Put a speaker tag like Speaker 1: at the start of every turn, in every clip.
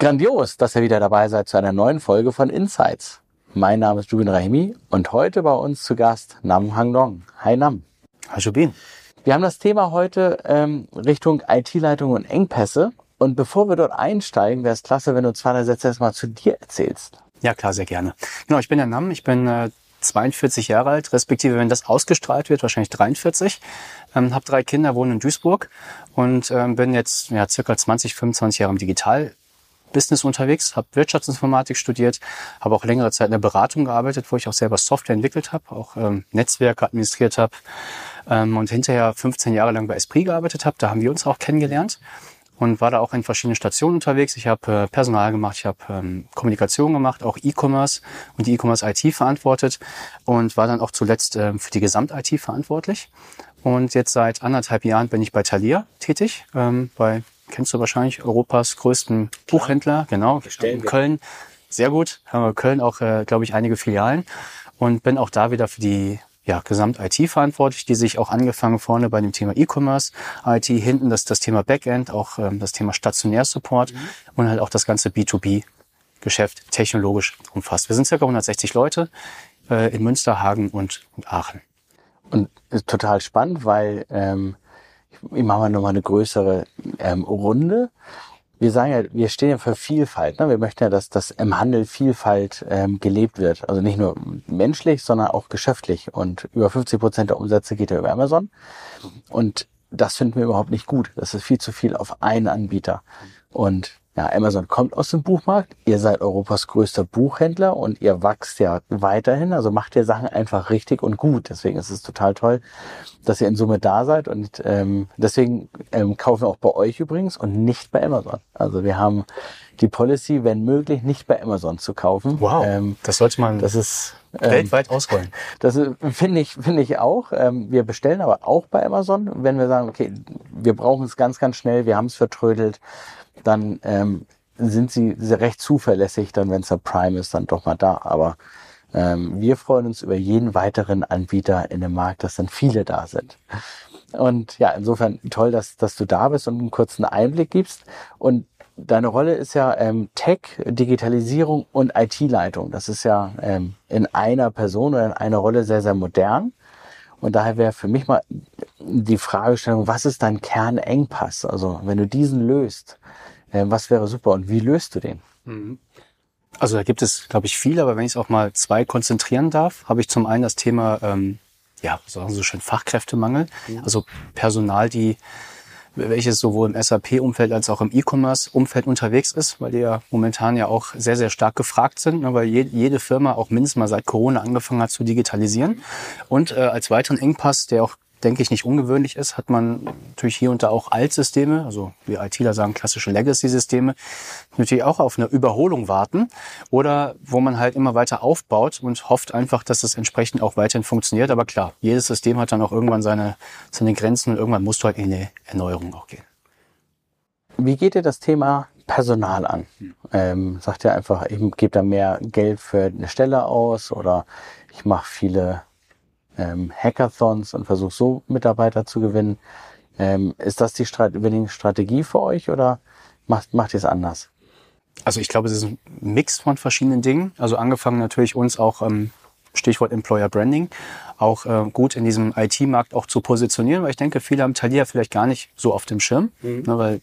Speaker 1: Grandios, dass ihr wieder dabei seid zu einer neuen Folge von Insights. Mein Name ist Jubin Rahimi und heute bei uns zu Gast Nam Hang Dong. Hi Nam.
Speaker 2: Hi Jubin.
Speaker 1: Wir haben das Thema heute ähm, Richtung IT-Leitung und Engpässe. Und bevor wir dort einsteigen, wäre es klasse, wenn du zwei, drei Sätze erstmal zu dir erzählst.
Speaker 2: Ja, klar, sehr gerne. Genau, ich bin der Nam, ich bin äh, 42 Jahre alt, respektive, wenn das ausgestrahlt wird, wahrscheinlich 43. Ähm, habe drei Kinder, wohne in Duisburg und ähm, bin jetzt ja, circa 20, 25 Jahre im Digital Business unterwegs, habe Wirtschaftsinformatik studiert, habe auch längere Zeit in der Beratung gearbeitet, wo ich auch selber Software entwickelt habe, auch ähm, Netzwerke administriert habe ähm, und hinterher 15 Jahre lang bei Esprit gearbeitet habe. Da haben wir uns auch kennengelernt und war da auch in verschiedenen Stationen unterwegs. Ich habe äh, Personal gemacht, ich habe ähm, Kommunikation gemacht, auch E-Commerce und die E-Commerce IT verantwortet und war dann auch zuletzt äh, für die Gesamt-IT verantwortlich. Und jetzt seit anderthalb Jahren bin ich bei Thalia tätig, ähm, bei kennst du wahrscheinlich, Europas größten Buchhändler, genau, in Köln. Sehr gut, haben wir in Köln auch, äh, glaube ich, einige Filialen und bin auch da wieder für die ja, Gesamt-IT verantwortlich, die sich auch angefangen vorne bei dem Thema E-Commerce, IT, hinten das, das Thema Backend, auch ähm, das Thema Stationär-Support mhm. und halt auch das ganze B2B-Geschäft technologisch umfasst. Wir sind circa 160 Leute äh, in Münster, Hagen und, und Aachen.
Speaker 1: Und ist total spannend, weil ähm, ich mache mal nochmal eine größere ähm, Runde. Wir sagen ja, wir stehen ja für Vielfalt. Ne? Wir möchten ja, dass das im Handel Vielfalt ähm, gelebt wird. Also nicht nur menschlich, sondern auch geschäftlich. Und über 50 Prozent der Umsätze geht ja über Amazon. Und das finden wir überhaupt nicht gut. Das ist viel zu viel auf einen Anbieter. Und ja, Amazon kommt aus dem Buchmarkt. Ihr seid Europas größter Buchhändler und ihr wachst ja weiterhin. Also macht ihr Sachen einfach richtig und gut. Deswegen ist es total toll, dass ihr in Summe da seid. Und ähm, deswegen ähm, kaufen wir auch bei euch übrigens und nicht bei Amazon. Also wir haben die Policy, wenn möglich, nicht bei Amazon zu kaufen.
Speaker 2: Wow, ähm, das sollte man das ist, ähm, weltweit ausrollen.
Speaker 1: Das finde ich, finde ich auch. Ähm, wir bestellen aber auch bei Amazon, wenn wir sagen, okay, wir brauchen es ganz, ganz schnell, wir haben es vertrödelt dann ähm, sind sie recht zuverlässig, dann wenn es Prime ist, dann doch mal da. Aber ähm, wir freuen uns über jeden weiteren Anbieter in dem Markt, dass dann viele da sind. Und ja, insofern toll, dass, dass du da bist und einen kurzen Einblick gibst. Und deine Rolle ist ja ähm, Tech, Digitalisierung und IT-Leitung. Das ist ja ähm, in einer Person oder in einer Rolle sehr, sehr modern. Und daher wäre für mich mal die Fragestellung, was ist dein Kernengpass? Also wenn du diesen löst, äh, was wäre super und wie löst du den? Mhm.
Speaker 2: Also da gibt es, glaube ich, viel, aber wenn ich es auch mal zwei konzentrieren darf, habe ich zum einen das Thema, ähm, ja, sagen so schön Fachkräftemangel, also Personal, die welches sowohl im SAP-Umfeld als auch im E-Commerce-Umfeld unterwegs ist, weil die ja momentan ja auch sehr, sehr stark gefragt sind, ne, weil jede Firma auch mindestens mal seit Corona angefangen hat zu digitalisieren. Und äh, als weiteren Engpass, der auch denke ich, nicht ungewöhnlich ist, hat man natürlich hier und da auch Altsysteme, also wie ITler sagen klassische Legacy-Systeme, natürlich auch auf eine Überholung warten oder wo man halt immer weiter aufbaut und hofft einfach, dass es entsprechend auch weiterhin funktioniert. Aber klar, jedes System hat dann auch irgendwann seine, seine Grenzen und irgendwann musst du halt in eine Erneuerung auch gehen.
Speaker 1: Wie geht dir das Thema Personal an? Ähm, sagt ihr einfach, ich gebe da mehr Geld für eine Stelle aus oder ich mache viele ähm, Hackathons und versucht so Mitarbeiter zu gewinnen. Ähm, ist das die Strat Strategie für euch oder macht, macht ihr es anders?
Speaker 2: Also ich glaube, es ist ein Mix von verschiedenen Dingen. Also angefangen natürlich uns auch ähm, Stichwort Employer Branding, auch äh, gut in diesem IT-Markt auch zu positionieren, weil ich denke, viele haben Thalia vielleicht gar nicht so auf dem Schirm, mhm. ne, weil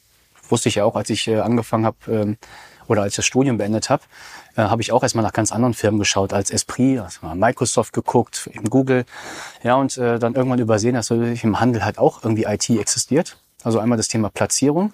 Speaker 2: wusste ich ja auch, als ich äh, angefangen habe ähm, oder als ich das Studium beendet habe, äh, habe ich auch erstmal nach ganz anderen Firmen geschaut als Esprit, also Microsoft geguckt, eben Google. Ja, und äh, dann irgendwann übersehen, dass natürlich im Handel halt auch irgendwie IT existiert. Also einmal das Thema Platzierung.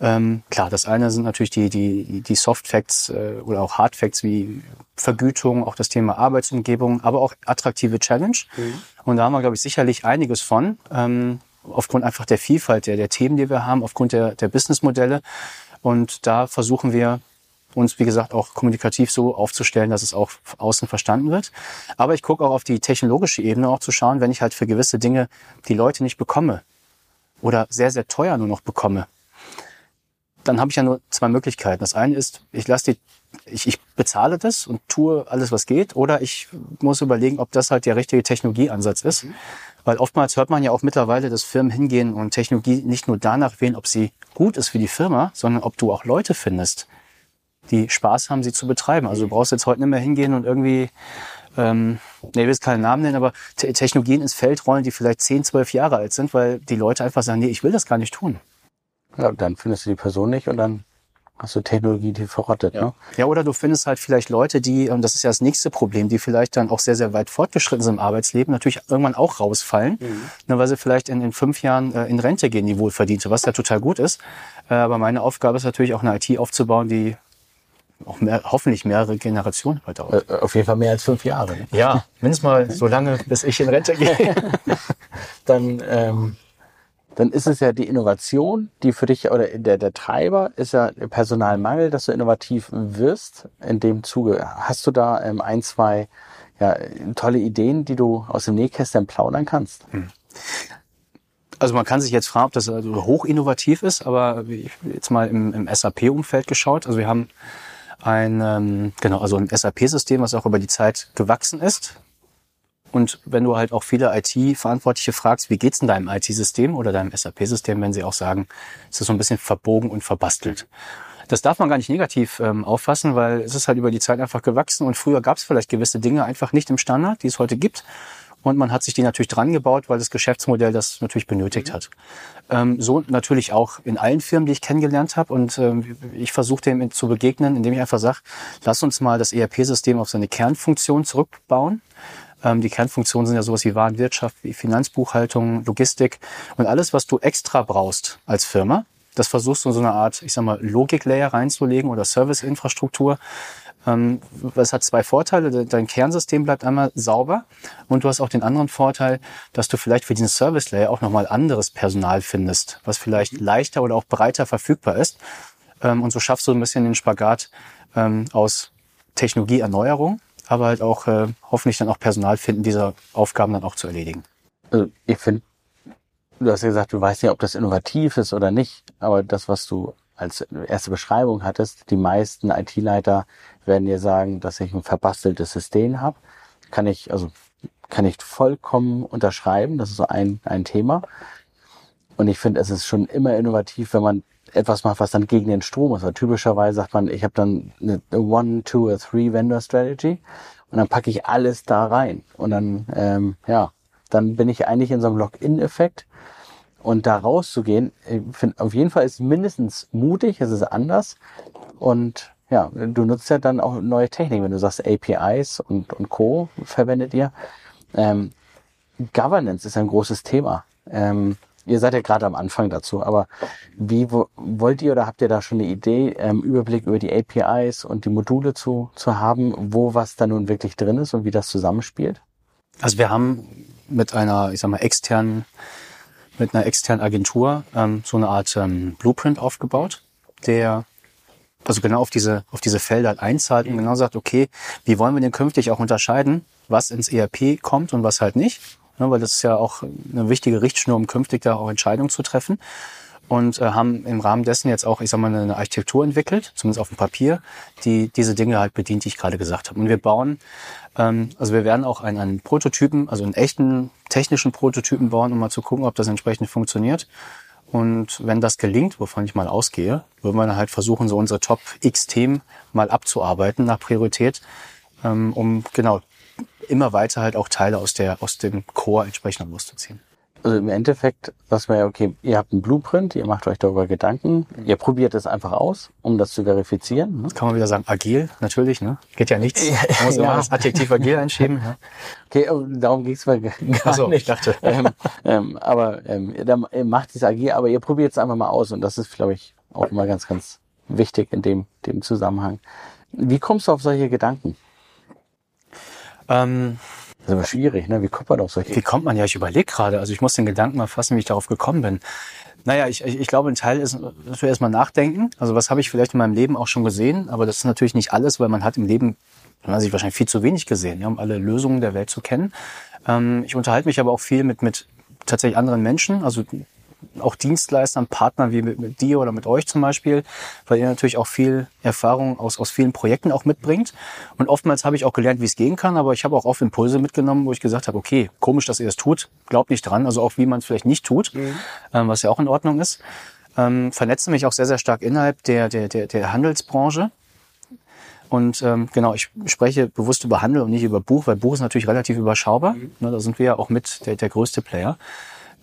Speaker 2: Ähm, klar, das eine sind natürlich die, die, die Soft Facts äh, oder auch Hard Facts wie Vergütung, auch das Thema Arbeitsumgebung, aber auch attraktive Challenge. Mhm. Und da haben wir, glaube ich, sicherlich einiges von. Ähm, aufgrund einfach der Vielfalt der, der Themen, die wir haben, aufgrund der, der Businessmodelle. Und da versuchen wir uns, wie gesagt, auch kommunikativ so aufzustellen, dass es auch außen verstanden wird. Aber ich gucke auch auf die technologische Ebene auch zu schauen, wenn ich halt für gewisse Dinge die Leute nicht bekomme oder sehr, sehr teuer nur noch bekomme, dann habe ich ja nur zwei Möglichkeiten. Das eine ist, ich lasse die, ich, ich bezahle das und tue alles, was geht, oder ich muss überlegen, ob das halt der richtige Technologieansatz ist. Mhm. Weil oftmals hört man ja auch mittlerweile, dass Firmen hingehen und Technologie nicht nur danach wählen, ob sie gut ist für die Firma, sondern ob du auch Leute findest, die Spaß haben, sie zu betreiben. Also du brauchst jetzt heute nicht mehr hingehen und irgendwie ähm, nee, ich will keinen Namen nennen, aber Te Technologien ins Feld rollen, die vielleicht 10, 12 Jahre alt sind, weil die Leute einfach sagen, nee, ich will das gar nicht tun.
Speaker 1: Ja, dann findest du die Person nicht und dann hast du Technologie, die verrottet.
Speaker 2: Ja.
Speaker 1: Ne?
Speaker 2: ja, oder du findest halt vielleicht Leute, die, und das ist ja das nächste Problem, die vielleicht dann auch sehr, sehr weit fortgeschritten sind im Arbeitsleben, natürlich irgendwann auch rausfallen, mhm. ne, weil sie vielleicht in, in fünf Jahren äh, in Rente gehen, die wohlverdiente, was ja total gut ist. Äh, aber meine Aufgabe ist natürlich auch eine IT aufzubauen, die auch mehr, hoffentlich mehrere Generationen weiter.
Speaker 1: Äh, auf jeden Fall mehr als fünf Jahre. Ne?
Speaker 2: Ja, mindestens mal so lange, bis ich in Rente gehe.
Speaker 1: dann, ähm, dann ist es ja die Innovation, die für dich oder der, der Treiber ist ja Personalmangel, dass du innovativ wirst. In dem Zuge hast du da ähm, ein, zwei ja, tolle Ideen, die du aus dem Nähkästchen plaudern kannst. Hm.
Speaker 2: Also man kann sich jetzt fragen, ob das also hoch innovativ ist, aber jetzt mal im, im SAP-Umfeld geschaut. Also wir haben ein, ähm, genau, also ein SAP-System, was auch über die Zeit gewachsen ist. Und wenn du halt auch viele IT-Verantwortliche fragst, wie geht's in deinem IT-System oder deinem SAP-System, wenn sie auch sagen, es ist so ein bisschen verbogen und verbastelt. Das darf man gar nicht negativ ähm, auffassen, weil es ist halt über die Zeit einfach gewachsen und früher gab es vielleicht gewisse Dinge einfach nicht im Standard, die es heute gibt. Und man hat sich die natürlich dran gebaut, weil das Geschäftsmodell das natürlich benötigt mhm. hat. Ähm, so natürlich auch in allen Firmen, die ich kennengelernt habe. Und ähm, ich versuche dem zu begegnen, indem ich einfach sage, lass uns mal das ERP-System auf seine Kernfunktion zurückbauen. Ähm, die Kernfunktionen sind ja sowas wie Warenwirtschaft, wie Finanzbuchhaltung, Logistik und alles, was du extra brauchst als Firma. Das versuchst du in so eine Art, ich sag mal, Logik-Layer reinzulegen oder Service-Infrastruktur, es hat zwei Vorteile. Dein Kernsystem bleibt einmal sauber und du hast auch den anderen Vorteil, dass du vielleicht für diesen Service Layer auch nochmal anderes Personal findest, was vielleicht mhm. leichter oder auch breiter verfügbar ist. Ähm, und so schaffst du ein bisschen den Spagat ähm, aus Technologieerneuerung, aber halt auch äh, hoffentlich dann auch Personal finden, diese Aufgaben dann auch zu erledigen.
Speaker 1: Also ich finde, du hast ja gesagt, du weißt ja, ob das innovativ ist oder nicht, aber das, was du als erste Beschreibung hattest, die meisten IT-Leiter werden dir sagen, dass ich ein verbasteltes System habe. Kann ich, also kann ich vollkommen unterschreiben. Das ist so ein, ein Thema. Und ich finde, es ist schon immer innovativ, wenn man etwas macht, was dann gegen den Strom ist. Weil typischerweise sagt man, ich habe dann eine One, Two or Three Vendor Strategy und dann packe ich alles da rein. Und dann, ähm, ja, dann bin ich eigentlich in so einem Lock-in-Effekt und da rauszugehen, ich finde, auf jeden Fall ist mindestens mutig, es ist anders. Und ja, du nutzt ja dann auch neue Techniken, wenn du sagst APIs und, und Co. verwendet ihr. Ähm, Governance ist ein großes Thema. Ähm, ihr seid ja gerade am Anfang dazu, aber wie wo, wollt ihr oder habt ihr da schon eine Idee, ähm, Überblick über die APIs und die Module zu, zu haben, wo was da nun wirklich drin ist und wie das zusammenspielt?
Speaker 2: Also wir haben mit einer, ich sag mal, externen mit einer externen Agentur ähm, so eine Art ähm, Blueprint aufgebaut, der also genau auf diese, auf diese Felder halt einzahlt und genau sagt, okay, wie wollen wir denn künftig auch unterscheiden, was ins ERP kommt und was halt nicht? Ja, weil das ist ja auch eine wichtige Richtschnur, um künftig da auch Entscheidungen zu treffen und äh, haben im Rahmen dessen jetzt auch, ich sag mal, eine Architektur entwickelt, zumindest auf dem Papier, die diese Dinge halt bedient, die ich gerade gesagt habe. Und wir bauen, ähm, also wir werden auch einen, einen Prototypen, also einen echten technischen Prototypen bauen, um mal zu gucken, ob das entsprechend funktioniert. Und wenn das gelingt, wovon ich mal ausgehe, würden wir dann halt versuchen, so unsere Top X-Themen mal abzuarbeiten nach Priorität, ähm, um genau immer weiter halt auch Teile aus der aus dem Core entsprechend loszuziehen
Speaker 1: also im Endeffekt sagt man ja, okay, ihr habt einen Blueprint, ihr macht euch darüber Gedanken, ihr probiert es einfach aus, um das zu verifizieren.
Speaker 2: Ne? Kann man wieder sagen, agil, natürlich, ne? Geht ja nichts. Man muss ja. immer das Adjektiv agil einschieben. Ja.
Speaker 1: Okay, darum ging es mir gar also, nicht. Ich dachte. Ähm, ähm, aber ähm, dann macht es agil, aber ihr probiert es einfach mal aus und das ist, glaube ich, auch immer ganz, ganz wichtig in dem, dem Zusammenhang. Wie kommst du auf solche Gedanken?
Speaker 2: Ähm,
Speaker 1: das ist aber schwierig, ne? Wie kommt man auf solche?
Speaker 2: Wie kommt man ja? Ich überlege gerade. Also ich muss den Gedanken mal fassen, wie ich darauf gekommen bin. Naja, ich, ich, ich glaube, ein Teil ist, dass wir erstmal nachdenken. Also was habe ich vielleicht in meinem Leben auch schon gesehen, aber das ist natürlich nicht alles, weil man hat im Leben, man hat sich wahrscheinlich viel zu wenig gesehen, ja, um alle Lösungen der Welt zu kennen. Ähm, ich unterhalte mich aber auch viel mit, mit tatsächlich anderen Menschen, also auch Dienstleistern, Partnern wie mit, mit dir oder mit euch zum Beispiel, weil ihr natürlich auch viel Erfahrung aus, aus vielen Projekten auch mitbringt. Und oftmals habe ich auch gelernt, wie es gehen kann, aber ich habe auch oft Impulse mitgenommen, wo ich gesagt habe, okay, komisch, dass ihr es tut, glaubt nicht dran, also auch wie man es vielleicht nicht tut, mhm. ähm, was ja auch in Ordnung ist. Ähm, vernetze mich auch sehr, sehr stark innerhalb der, der, der, der Handelsbranche Und ähm, genau, ich spreche bewusst über Handel und nicht über Buch, weil Buch ist natürlich relativ überschaubar.
Speaker 1: Mhm.
Speaker 2: Ne, da sind wir ja auch mit der, der größte Player.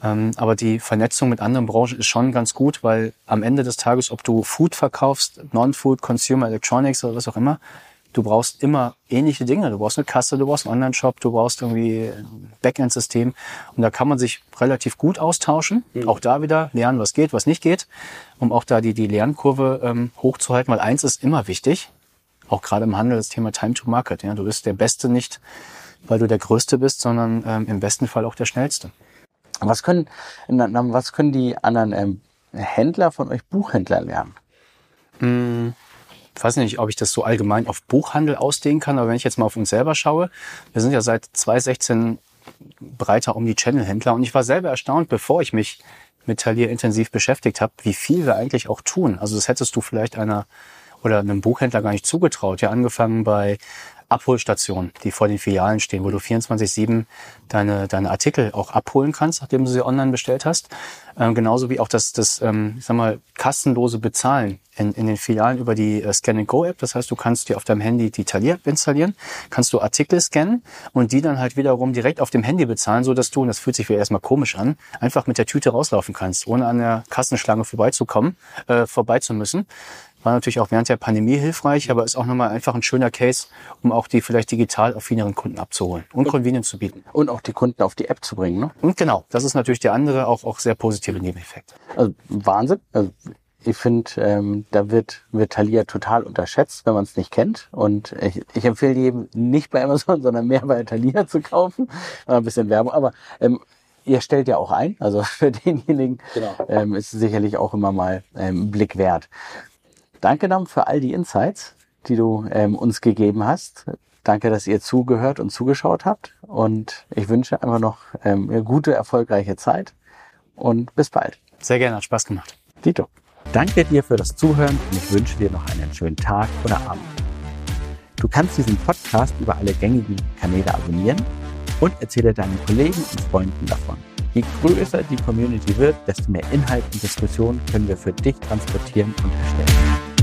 Speaker 2: Ähm, aber die Vernetzung mit anderen Branchen ist schon ganz gut, weil am Ende des Tages, ob du Food verkaufst, Non-Food, Consumer Electronics oder was auch immer, du brauchst immer ähnliche Dinge. Du brauchst eine Kasse, du brauchst einen Online-Shop, du brauchst irgendwie ein Backend-System. Und da kann man sich relativ gut austauschen. Auch da wieder lernen, was geht, was nicht geht, um auch da die, die Lernkurve ähm, hochzuhalten. Weil eins ist immer wichtig, auch gerade im Handel, das Thema Time to Market. Ja? Du bist der Beste nicht, weil du der Größte bist, sondern ähm, im besten Fall auch der Schnellste.
Speaker 1: Was können, was können die anderen ähm, Händler von euch Buchhändler lernen?
Speaker 2: ich weiß nicht, ob ich das so allgemein auf Buchhandel ausdehnen kann, aber wenn ich jetzt mal auf uns selber schaue, wir sind ja seit 2016 breiter um die Channel-Händler und ich war selber erstaunt, bevor ich mich mit Talier intensiv beschäftigt habe, wie viel wir eigentlich auch tun. Also das hättest du vielleicht einer oder einem Buchhändler gar nicht zugetraut. Ja, angefangen bei Abholstationen, die vor den Filialen stehen, wo du 24-7 deine, deine Artikel auch abholen kannst, nachdem du sie online bestellt hast. Ähm, genauso wie auch das, das ähm, ich sag mal, kassenlose Bezahlen in, in den Filialen über die äh, Scan-and-Go-App. Das heißt, du kannst dir auf deinem Handy die Talier-App installieren, kannst du Artikel scannen und die dann halt wiederum direkt auf dem Handy bezahlen, so dass du, und das fühlt sich wieder erstmal komisch an, einfach mit der Tüte rauslaufen kannst, ohne an der Kassenschlange vorbeizukommen, äh, vorbei zu müssen. War natürlich auch während der Pandemie hilfreich, aber ist auch nochmal einfach ein schöner Case, um auch die vielleicht digital affineren Kunden abzuholen und Convenience zu bieten.
Speaker 1: Und auch die Kunden auf die App zu bringen. Ne?
Speaker 2: Und genau, das ist natürlich der andere, auch, auch sehr positive Nebeneffekt.
Speaker 1: Also Wahnsinn. Also, ich finde, ähm, da wird, wird Thalia total unterschätzt, wenn man es nicht kennt. Und ich, ich empfehle jedem nicht bei Amazon, sondern mehr bei Thalia zu kaufen. Ein bisschen Werbung. Aber ähm, ihr stellt ja auch ein. Also für denjenigen
Speaker 2: Genau.
Speaker 1: ähm, ist es sicherlich auch immer mal ähm, ein Blick wert. Danke dann für all die Insights, die du ähm, uns gegeben hast. Danke, dass ihr zugehört und zugeschaut habt. Und ich wünsche einfach noch ähm, eine gute, erfolgreiche Zeit. Und bis bald.
Speaker 2: Sehr gerne, hat Spaß gemacht.
Speaker 1: Dito. Danke dir für das Zuhören und ich wünsche dir noch einen schönen Tag oder Abend. Du kannst diesen Podcast über alle gängigen Kanäle abonnieren und erzähle deinen Kollegen und Freunden davon. Je größer die Community wird, desto mehr Inhalt und Diskussion können wir für dich transportieren und erstellen.